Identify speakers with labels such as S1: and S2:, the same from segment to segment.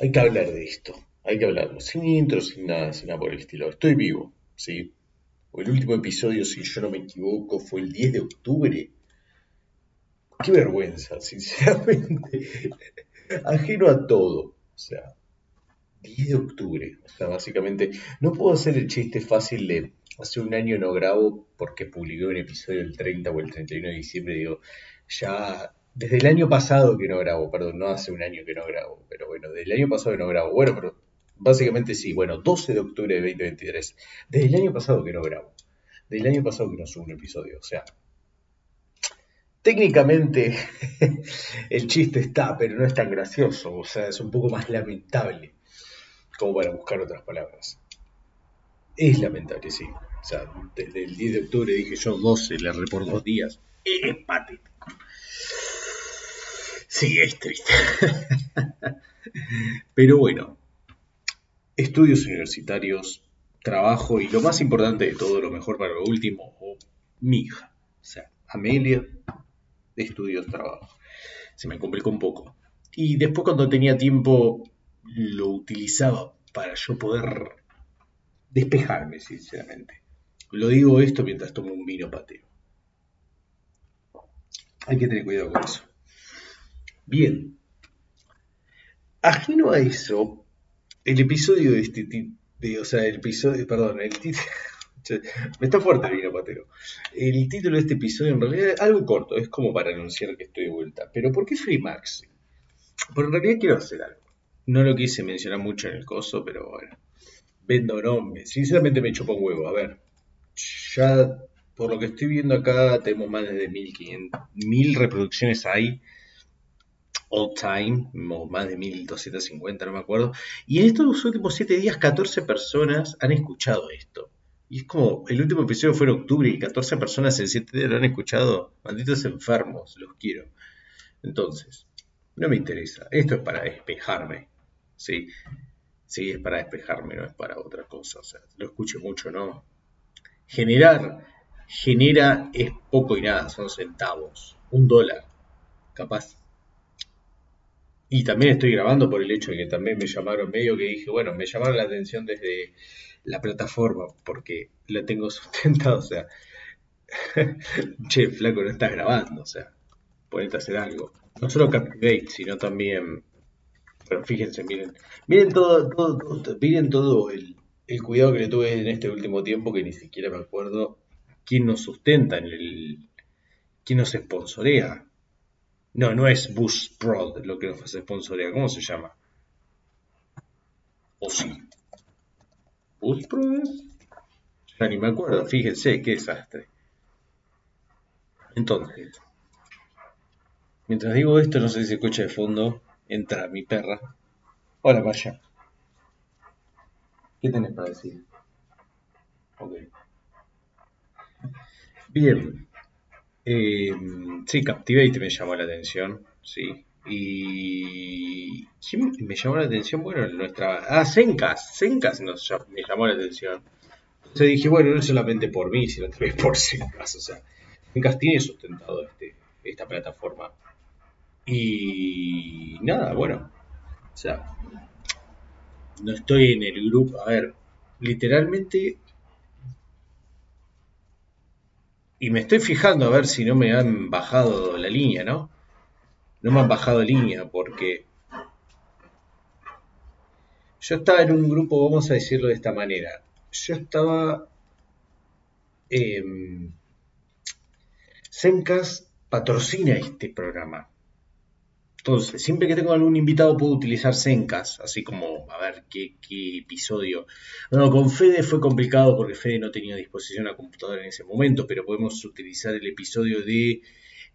S1: hay que hablar de esto, hay que hablarlo, sin intro, sin nada, sin nada por el estilo. Estoy vivo, ¿sí? El último episodio, si yo no me equivoco, fue el 10 de octubre. Qué vergüenza, sinceramente. Ajeno a todo. O sea, 10 de octubre. O sea, básicamente, no puedo hacer el chiste fácil de hace un año no grabo porque publiqué un episodio el 30 o el 31 de diciembre. Digo, ya desde el año pasado que no grabo, perdón, no hace un año que no grabo, pero bueno, desde el año pasado que no grabo. Bueno, pero básicamente sí, bueno, 12 de octubre de 2023. Desde el año pasado que no grabo. Desde el año pasado que no subo un episodio. O sea, técnicamente el chiste está, pero no es tan gracioso. O sea, es un poco más lamentable como para buscar otras palabras. Es lamentable, sí. O sea, desde el 10 de octubre dije yo 12, le por dos días. Es patético. Sí, es triste. Pero bueno, estudios universitarios, trabajo y lo más importante de todo, lo mejor para lo último, o mi hija. O sea, Amelia, estudios, trabajo. Se me complicó un poco. Y después cuando tenía tiempo lo utilizaba para yo poder despejarme, sinceramente. Lo digo esto mientras tomo un vino pateo. Hay que tener cuidado con eso. Bien. Ajeno a eso, el episodio de este tipo, o sea, el episodio, perdón, el título, me está fuerte el vino pateo. El título de este episodio en realidad es algo corto, es como para anunciar que estoy de vuelta. Pero ¿por qué Freemax? Porque en realidad quiero hacer algo. No lo quise mencionar mucho en el coso, pero bueno. Vendo no, sinceramente me chupa un huevo. A ver, ya por lo que estoy viendo acá tenemos más de 1500, 1000 reproducciones hay all time, más de 1250, no me acuerdo. Y en estos últimos 7 días 14 personas han escuchado esto. Y es como, el último episodio fue en octubre y 14 personas en 7 días lo han escuchado. Malditos enfermos, los quiero. Entonces, no me interesa. Esto es para despejarme. ¿sí? Sí, es para despejarme, no es para otra cosa. O sea, lo escucho mucho, ¿no? Generar, genera es poco y nada, son centavos. Un dólar, capaz. Y también estoy grabando por el hecho de que también me llamaron medio que dije, bueno, me llamaron la atención desde la plataforma porque la tengo sustentada, o sea, che, flaco, no estás grabando, o sea, ponete a hacer algo. No solo Captivate, sino también pero fíjense, miren, miren todo, todo, miren todo el, cuidado que le tuve en este último tiempo que ni siquiera me acuerdo quién nos sustenta en el, quién nos sponsorea. No, no es Bush Prod lo que nos sponsorea, ¿cómo se llama? ¿O sí? ¿Bush Prod Ya ni me acuerdo, fíjense, qué desastre. Entonces, mientras digo esto, no sé si se escucha de fondo, entra mi perra. Hola, Maya. ¿Qué tenés para decir? Ok. Bien. Eh, sí, Captivate me llamó la atención, sí. Y ¿quién me llamó la atención? Bueno, nuestra... Ah, Zencas. Zencas nos, me llamó la atención. Entonces dije, bueno, no solamente por mí, sino también por Zencas. O sea, Zencas tiene sustentado este, esta plataforma y nada, bueno, o sea, no estoy en el grupo, a ver, literalmente, y me estoy fijando a ver si no me han bajado la línea, ¿no? No me han bajado línea porque yo estaba en un grupo, vamos a decirlo de esta manera, yo estaba... Eh, Sencas patrocina este programa. Entonces, siempre que tengo algún invitado puedo utilizar Zencas, así como, a ver, qué, episodio. Bueno, con Fede fue complicado porque Fede no tenía a disposición la computadora en ese momento, pero podemos utilizar el episodio de,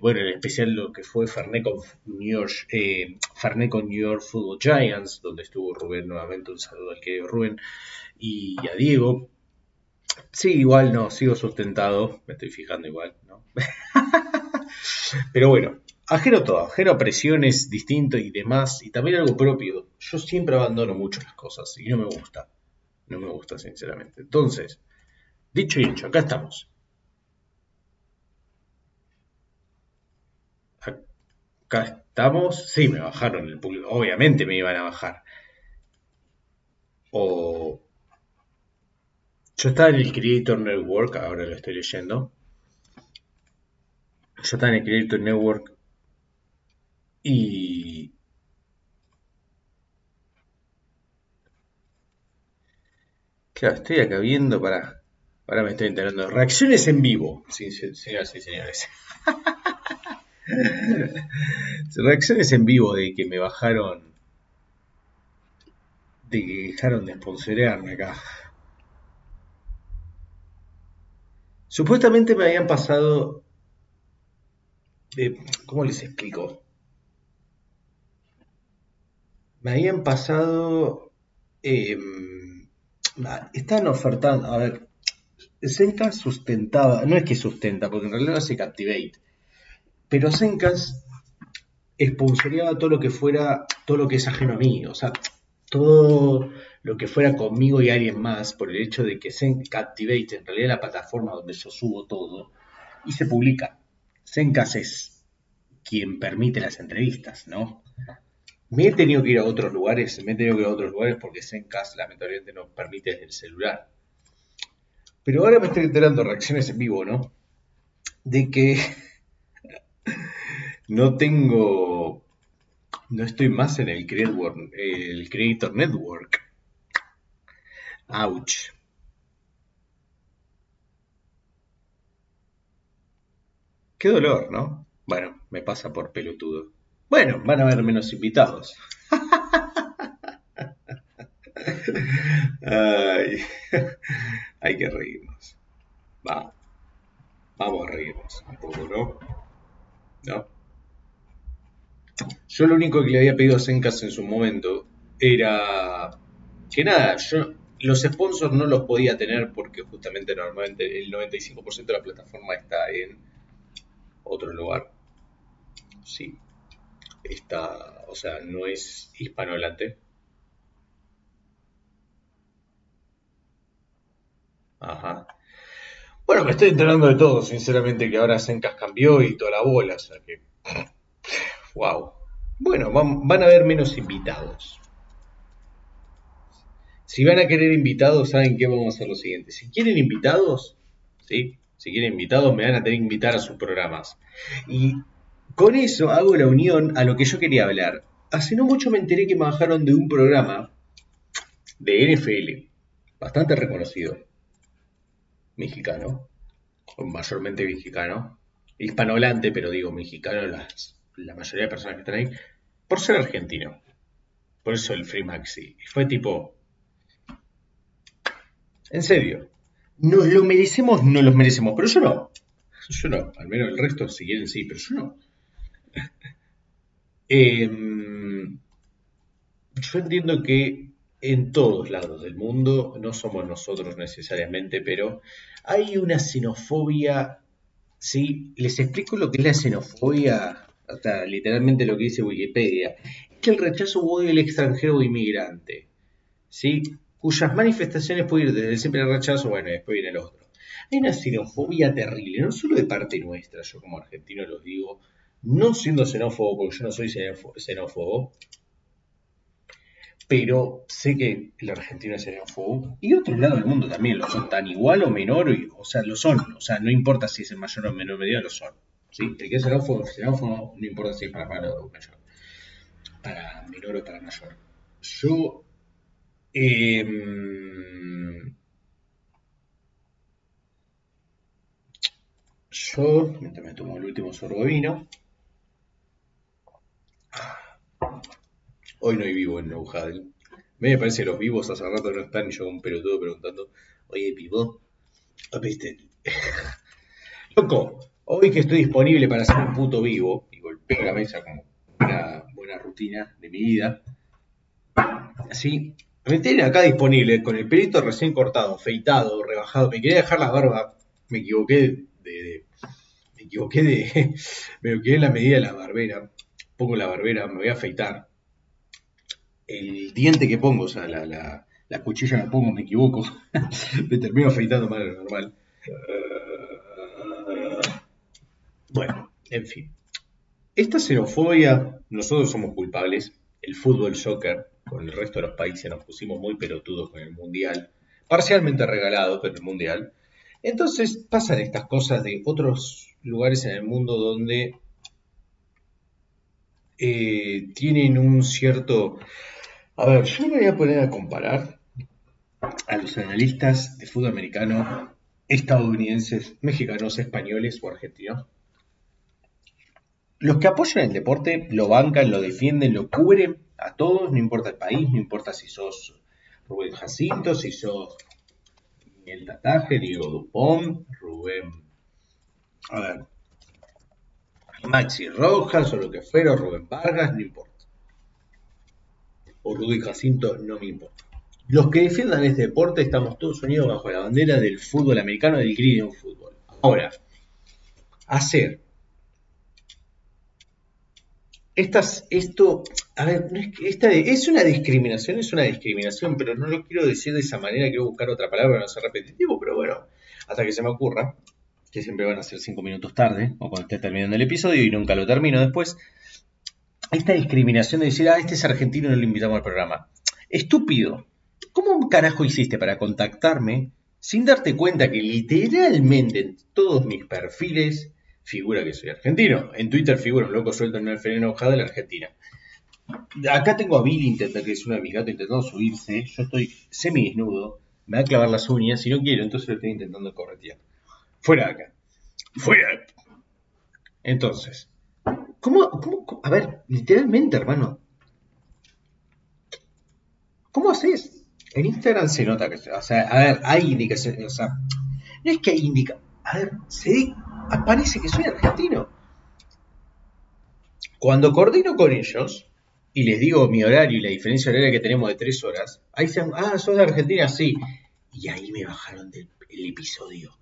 S1: bueno, en especial lo que fue Fernet New York, eh, New York Football Giants, donde estuvo Rubén nuevamente, un saludo al querido Rubén y a Diego. Sí, igual no, sigo sustentado, me estoy fijando igual, ¿no? pero bueno, ajeno todo, ajeno a presiones distintas y demás, y también algo propio. Yo siempre abandono mucho las cosas y no me gusta. No me gusta, sinceramente. Entonces, dicho y hecho, acá estamos. Acá estamos. Sí, me bajaron el público. Obviamente me iban a bajar. o yo estaba en el Creator Network, ahora lo estoy leyendo. Yo estaba en el Creator Network y Claro, estoy acá viendo para. Ahora me estoy enterando. Reacciones en vivo, sí, señoras y señores. Reacciones en vivo de que me bajaron. De que dejaron de sponsorearme acá. Supuestamente me habían pasado. ¿Cómo les explico? Me habían pasado. Em, están ofertando. A ver. Zencast sustentaba. No es que sustenta, porque en realidad hace Captivate. Pero Zencast expulsaría todo lo que fuera. Todo lo que es ajeno a mí. O sea, todo lo que fuera conmigo y alguien más, por el hecho de que Zen Captivate en realidad es la plataforma donde yo subo todo y se publica. Zencast es quien permite las entrevistas, ¿no? Me he tenido que ir a otros lugares, me he tenido que ir a otros lugares porque Zencast lamentablemente no permite desde el celular. Pero ahora me estoy enterando reacciones en vivo, ¿no? De que no tengo no estoy más en el Creator, el Creator Network. Ouch. Qué dolor, ¿no? Bueno, me pasa por pelotudo. Bueno, van a haber menos invitados. Ay, hay que reírnos. Va. Vamos a reírnos un poco, ¿no? ¿No? Yo lo único que le había pedido a Zencast en su momento era que nada, yo los sponsors no los podía tener porque justamente normalmente el 95% de la plataforma está en otro lugar. Sí. Está, o sea, no es hispanohablante. Ajá. Bueno, me estoy enterando de todo, sinceramente, que ahora Zencast cambió y toda la bola, o sea que Wow. Bueno, van, a haber menos invitados. Si van a querer invitados, ¿saben qué? Vamos a hacer lo siguiente. Si quieren invitados, ¿sí? Si quieren invitados, me van a tener que invitar a sus programas. Y con eso hago la unión a lo que yo quería hablar. Hace no mucho me enteré que me bajaron de un programa de NFL, bastante reconocido, mexicano, mayormente mexicano, hispanohablante, pero digo mexicano, las la mayoría de personas que están ahí, por ser argentino. Por eso el Free Maxi. Y fue tipo. En serio. Nos lo merecemos, no los merecemos, pero yo no. Yo no. Al menos el resto, si quieren, sí, pero yo no. Em, yo entiendo que en todos lados del mundo, no somos nosotros necesariamente, pero hay una xenofobia. ¿sí? Les explico lo que es la xenofobia hasta literalmente lo que dice Wikipedia, es que el rechazo o odio extranjero o inmigrante, ¿sí? cuyas manifestaciones pueden ir desde siempre el rechazo, bueno, y después viene el otro. Hay una xenofobia terrible, no solo de parte nuestra, yo como argentino lo digo, no siendo xenófobo, porque yo no soy xenófobo, pero sé que el argentino es xenófobo, y otros lados del mundo también lo son, tan igual o menor, o sea, lo son, o sea, no importa si es en mayor o menor medida, lo son. ¿sí? El que es xenófobo, xenófobo, no importa si es para mayor o mayor, para menor o para mayor. Yo, em, yo, mientras me tomo el último sorbo de vino, hoy no hay vivo en Neujadel. Me parece que los vivos hace rato no están yo un pelotudo preguntando, oye, vivo, ¿viste? Loco, Hoy que estoy disponible para hacer un puto vivo y golpeo la mesa como una buena rutina de mi vida, así, me tienen acá disponible con el pelito recién cortado, feitado, rebajado. Me quería dejar la barba, me equivoqué de, me equivoqué de, me equivoqué en la medida de la barbera. Pongo la barbera, me voy a afeitar. El diente que pongo, o sea, la, la, la cuchilla la pongo, me equivoco. me termino afeitando más de lo normal. Bueno, en fin. Esta xenofobia, nosotros somos culpables, el fútbol, soccer, con el resto de los países nos pusimos muy pelotudos con el Mundial, parcialmente regalado, pero el Mundial. Entonces pasan estas cosas de otros lugares en el mundo donde eh, tienen un cierto... A ver, yo me voy a poner a comparar a los analistas de fútbol americano estadounidenses, mexicanos, españoles o argentinos. Los que apoyan el deporte lo bancan, lo defienden, lo cubren a todos, no importa el país, no importa si sos Rubén Jacinto, si sos Miguel Tataje, Diego Dupont, Rubén, a ver, Maxi Rojas o lo que fuera, Rubén Vargas, no importa. O Rubén Jacinto, no me importa. Los que defiendan este deporte estamos todos unidos bajo la bandera del fútbol americano, del Green Fútbol. Ahora, hacer estas, esto, a ver, esta es una discriminación, es una discriminación, pero no lo quiero decir de esa manera, quiero buscar otra palabra para no ser repetitivo, pero bueno, hasta que se me ocurra, que siempre van a ser cinco minutos tarde, o cuando esté terminando el episodio y nunca lo termino después, esta discriminación de decir, ah, este es argentino y no lo invitamos al programa. Estúpido, ¿Cómo carajo hiciste para contactarme sin darte cuenta que literalmente en todos mis perfiles figura que soy argentino? En Twitter figura un loco suelto en una enojada de la Argentina. Acá tengo a Billy, que es una de mis gatos, intentando subirse. Yo estoy semi desnudo. Me va a clavar las uñas. Si no quiero, entonces lo estoy intentando corretear. Fuera de acá. Fuera. Entonces, ¿cómo, cómo, a ver, literalmente, hermano, ¿cómo haces? En Instagram se nota que, o sea, a ver, hay indicaciones, o sea, no es que hay indica, a ver, se aparece que soy argentino. Cuando coordino con ellos y les digo mi horario y la diferencia horaria que tenemos de tres horas, ahí se ah, sos de Argentina, sí. Y ahí me bajaron del episodio.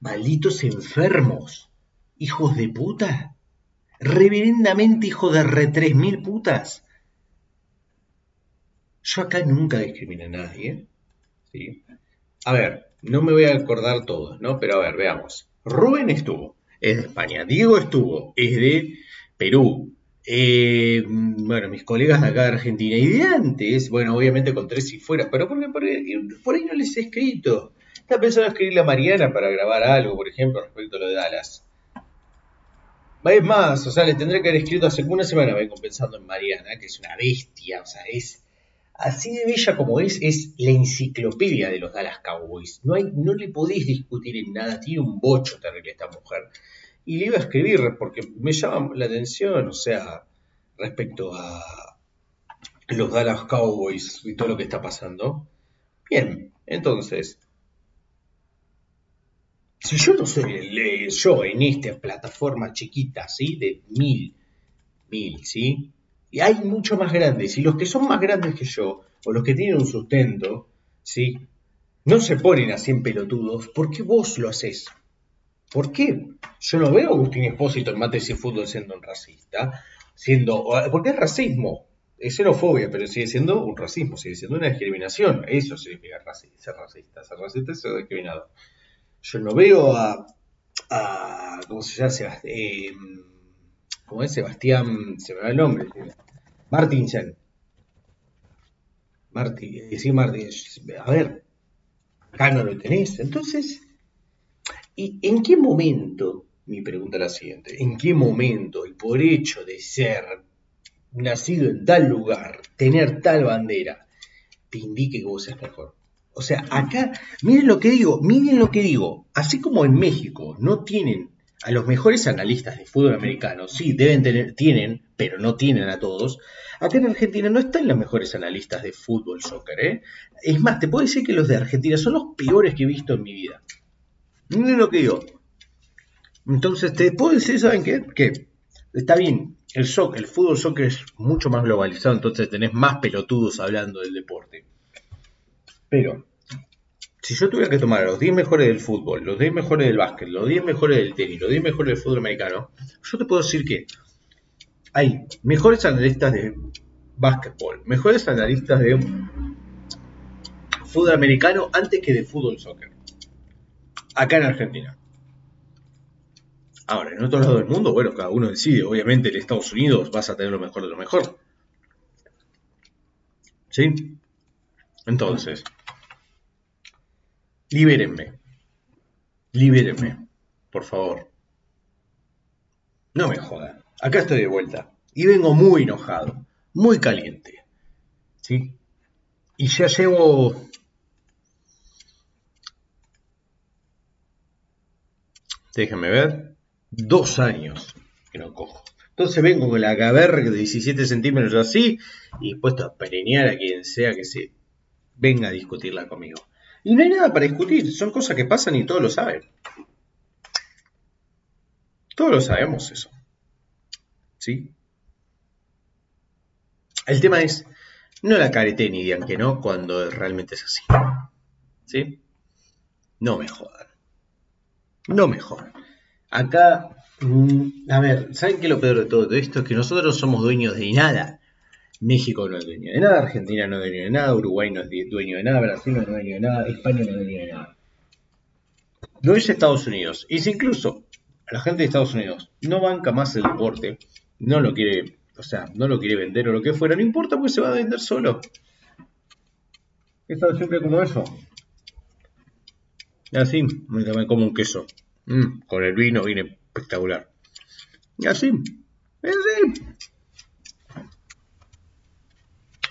S1: Malditos enfermos, hijos de puta, reverendamente hijos de re tres mil putas. Yo acá nunca discriminé a nadie. ¿sí? A ver, no me voy a acordar todos, ¿no? Pero a ver, veamos. Rubén estuvo, es de España. Diego estuvo, es de Perú. Eh, bueno, mis colegas de acá de Argentina y de antes, bueno, obviamente con tres y fuera, pero por, por, por ahí no les he escrito. Estaba pensando en escribirle a Mariana para grabar algo, por ejemplo, respecto a lo de Dallas. Es más, o sea, le tendré que haber escrito hace una semana, vengo pensando en Mariana, que es una bestia, o sea, es así de bella como es, es la enciclopedia de los Dallas Cowboys. No, hay, no le podéis discutir en nada, tiene un bocho terrible esta mujer. Y le iba a escribir porque me llama la atención, o sea, respecto a los Dallas Cowboys y todo lo que está pasando. Bien, entonces, si yo no soy el, yo en esta plataforma chiquita, ¿sí? De mil, mil, ¿sí? Y hay mucho más grandes. Y los que son más grandes que yo, o los que tienen un sustento, ¿sí? No se ponen así en pelotudos. ¿Por qué vos lo haces? ¿Por qué? Yo no veo a Agustín Espósito en Mates y Fútbol siendo un racista. Siendo, porque es racismo. Es xenofobia, pero sigue siendo un racismo, sigue siendo una discriminación. Eso significa ser racista. Ser racista es ser discriminado. Yo no veo a, a ¿cómo se llama? Eh, ¿Cómo es? Sebastián, se me va el nombre. Martinsen. Martín, eh, sí, Martín. A ver, acá no lo tenés. Entonces, ¿y en qué momento, mi pregunta es la siguiente, en qué momento el por hecho de ser nacido en tal lugar, tener tal bandera, te indique que vos seas mejor? O sea, acá, miren lo que digo, miren lo que digo, así como en México no tienen a los mejores analistas de fútbol americano, sí, deben tener, tienen, pero no tienen a todos. Acá en Argentina no están los mejores analistas de fútbol, soccer, ¿eh? Es más, te puedo decir que los de Argentina son los peores que he visto en mi vida. Miren lo que digo. Entonces, te puedo decir, ¿saben qué? Que está bien, el, soccer, el fútbol soccer es mucho más globalizado, entonces tenés más pelotudos hablando del deporte. Pero si yo tuviera que tomar los 10 mejores del fútbol, los 10 mejores del básquet, los 10 mejores del tenis, los 10 mejores del fútbol americano, yo te puedo decir que hay mejores analistas de básquetbol, mejores analistas de fútbol americano antes que de fútbol soccer. Acá en Argentina. Ahora, en otro lado del mundo, bueno, cada uno decide. Obviamente en Estados Unidos vas a tener lo mejor de lo mejor. ¿Sí? Entonces, libérenme. Libérenme, por favor. No me jodan. Acá estoy de vuelta. Y vengo muy enojado, muy caliente. ¿Sí? Y ya llevo... Déjenme ver. Dos años que no cojo. Entonces vengo con la gaberra de 17 centímetros así y puesto a pereñar a quien sea que se venga a discutirla conmigo. Y no hay nada para discutir, son cosas que pasan y todos lo saben. Todos lo sabemos eso. ¿Sí? El tema es, no la carete ni digan que no cuando realmente es así. ¿Sí? No me jodan. No me jodan. Acá Mm, a ver, ¿saben qué es lo peor de todo esto? Es que nosotros somos dueños de nada. México no es dueño de nada, Argentina no es dueño de nada, Uruguay no es dueño de nada, Brasil no es dueño de nada, España no es dueño de nada. Lo es Estados Unidos. Y si incluso la gente de Estados Unidos no banca más el deporte, no lo quiere, o sea, no lo quiere vender o lo que fuera, no importa porque se va a vender solo. He estado siempre como eso. Y así, me como un queso. Mm, con el vino viene espectacular. Y así, es así.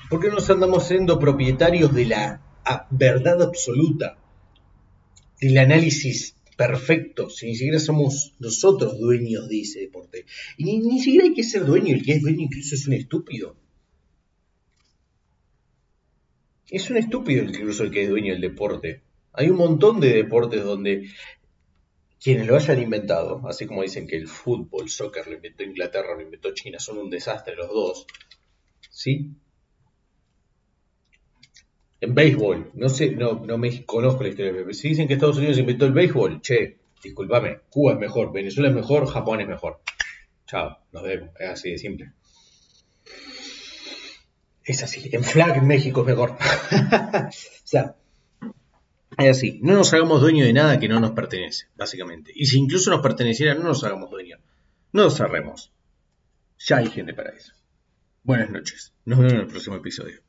S1: ¿Por qué nos andamos siendo propietarios de la verdad absoluta? Del análisis perfecto, si ni siquiera somos nosotros dueños de ese deporte. Y ni, ni, siquiera hay que ser dueño, el que es dueño incluso es un estúpido. Es un estúpido incluso el que es dueño del deporte. Hay un montón de deportes donde quienes lo hayan inventado, así como dicen que el fútbol, soccer lo inventó Inglaterra, lo inventó China, son un desastre los dos, ¿sí? En béisbol, no sé, no, no me conozco la historia, pero si dicen que Estados Unidos inventó el béisbol, che, discúlpame, Cuba es mejor, Venezuela es mejor, Japón es mejor. Chao, nos vemos, es así de simple. Es así, en flag México es mejor. o sea, es así, no nos hagamos dueños de nada que no nos pertenece, básicamente. Y si incluso nos perteneciera, no nos hagamos dueños. No nos cerremos. Ya hay gente para eso. Buenas noches. Nos vemos en el próximo episodio.